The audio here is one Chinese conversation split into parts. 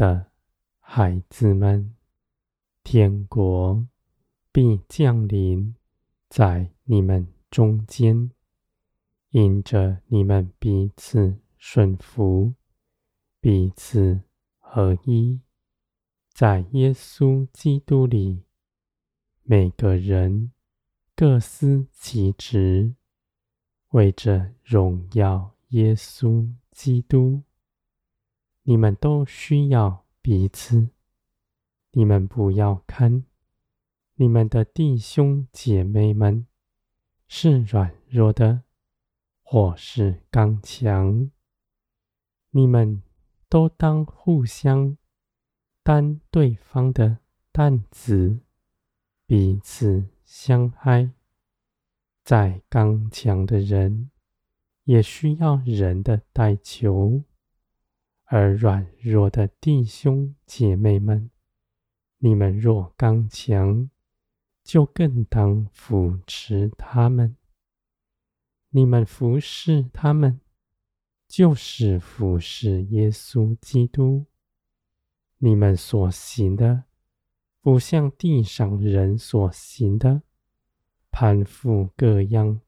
的孩子们，天国必降临在你们中间，因着你们彼此顺服，彼此合一，在耶稣基督里，每个人各司其职，为着荣耀耶稣基督。你们都需要彼此。你们不要看你们的弟兄姐妹们是软弱的，或是刚强。你们都当互相担对方的担子，彼此相爱。再刚强的人，也需要人的代求。而软弱的弟兄姐妹们，你们若刚强，就更当扶持他们。你们服侍他们，就是服侍耶稣基督。你们所行的，不像地上人所行的，攀附各样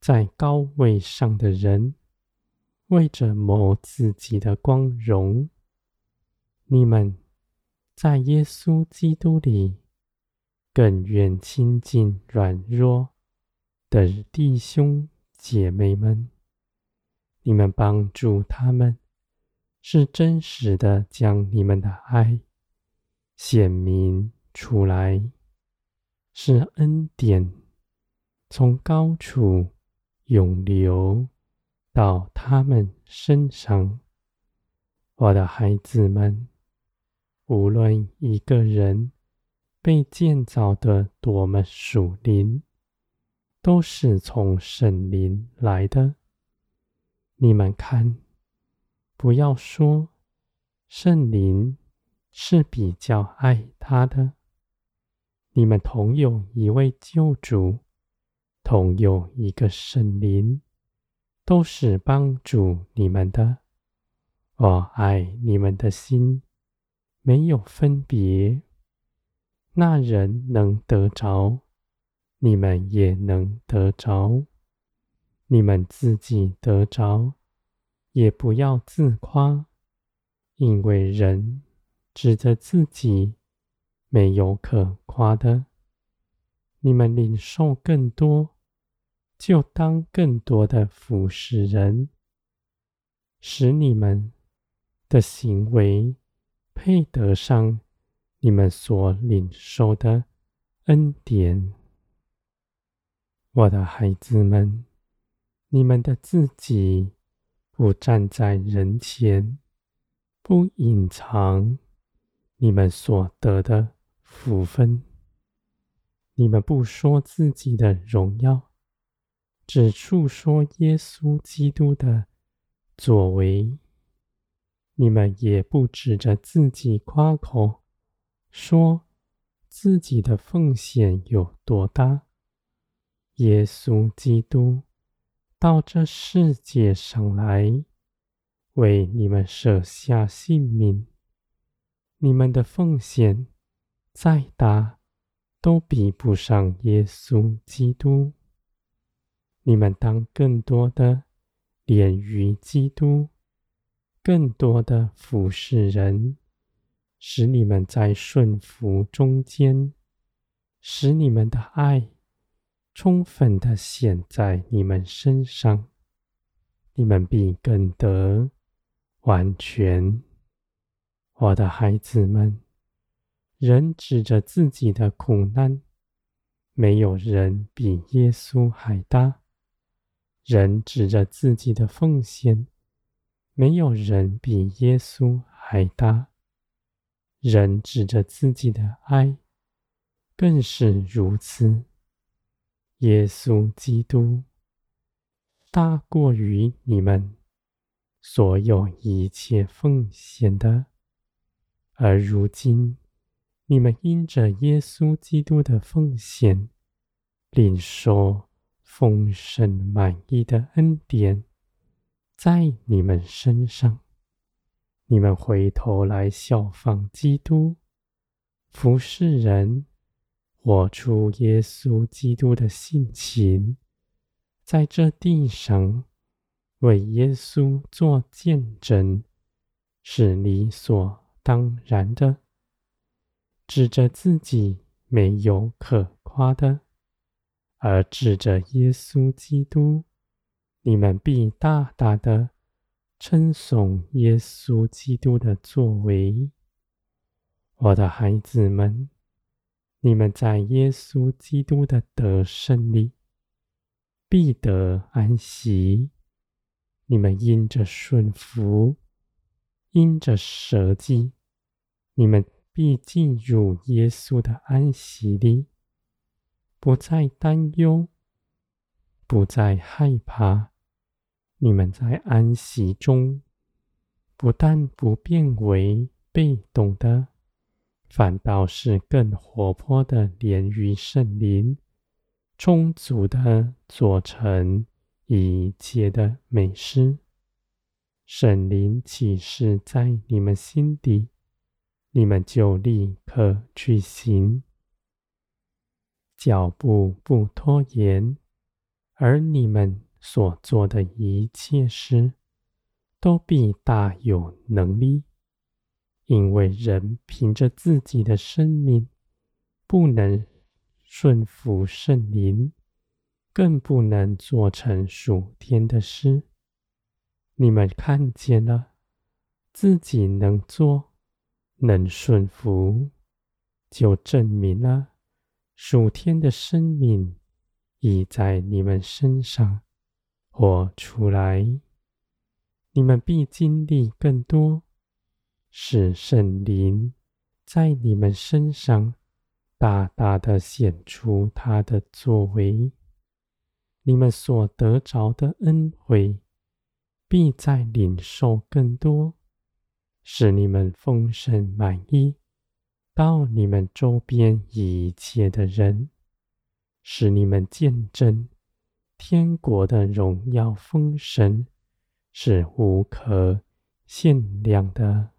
在高位上的人。为着谋自己的光荣，你们在耶稣基督里更愿亲近软弱的弟兄姐妹们。你们帮助他们，是真实的将你们的爱显明出来，是恩典从高处涌流。到他们身上，我的孩子们，无论一个人被建造的多么属灵，都是从圣灵来的。你们看，不要说圣灵是比较爱他的。你们同有一位救主，同有一个圣灵。都是帮助你们的。我爱你们的心没有分别。那人能得着，你们也能得着。你们自己得着，也不要自夸，因为人指着自己没有可夸的。你们领受更多。就当更多的服侍人，使你们的行为配得上你们所领受的恩典。我的孩子们，你们的自己不站在人前，不隐藏你们所得的福分，你们不说自己的荣耀。只述说耶稣基督的作为，你们也不指着自己夸口，说自己的奉献有多大。耶稣基督到这世界上来，为你们舍下性命，你们的奉献再大，都比不上耶稣基督。你们当更多的连于基督，更多的服侍人，使你们在顺服中间，使你们的爱充分的显在你们身上，你们必更得完全。我的孩子们，人指着自己的苦难，没有人比耶稣还大。人指着自己的奉献，没有人比耶稣还大；人指着自己的爱，更是如此。耶稣基督大过于你们所有一切奉献的，而如今你们因着耶稣基督的奉献，领受。丰盛满意的恩典在你们身上，你们回头来效仿基督，服侍人，活出耶稣基督的性情，在这地上为耶稣做见证，是理所当然的。指着自己没有可夸的，而指着耶稣基督，你们必大大的。称颂耶稣基督的作为，我的孩子们，你们在耶稣基督的得胜里必得安息。你们因着顺服，因着舍己，你们必进入耶稣的安息里，不再担忧，不再害怕。你们在安息中，不但不变为被动的，反倒是更活泼的连于圣灵，充足的做成一切的美事。圣灵启示在你们心底，你们就立刻去行，脚步不拖延，而你们。所做的一切事，都必大有能力，因为人凭着自己的生命，不能顺服圣灵，更不能做成属天的事。你们看见了，自己能做，能顺服，就证明了属天的生命已在你们身上。活出来，你们必经历更多，使圣灵在你们身上大大的显出他的作为。你们所得着的恩惠，必再领受更多，使你们丰盛满意，到你们周边一切的人，使你们见证。天国的荣耀丰盛是无可限量的。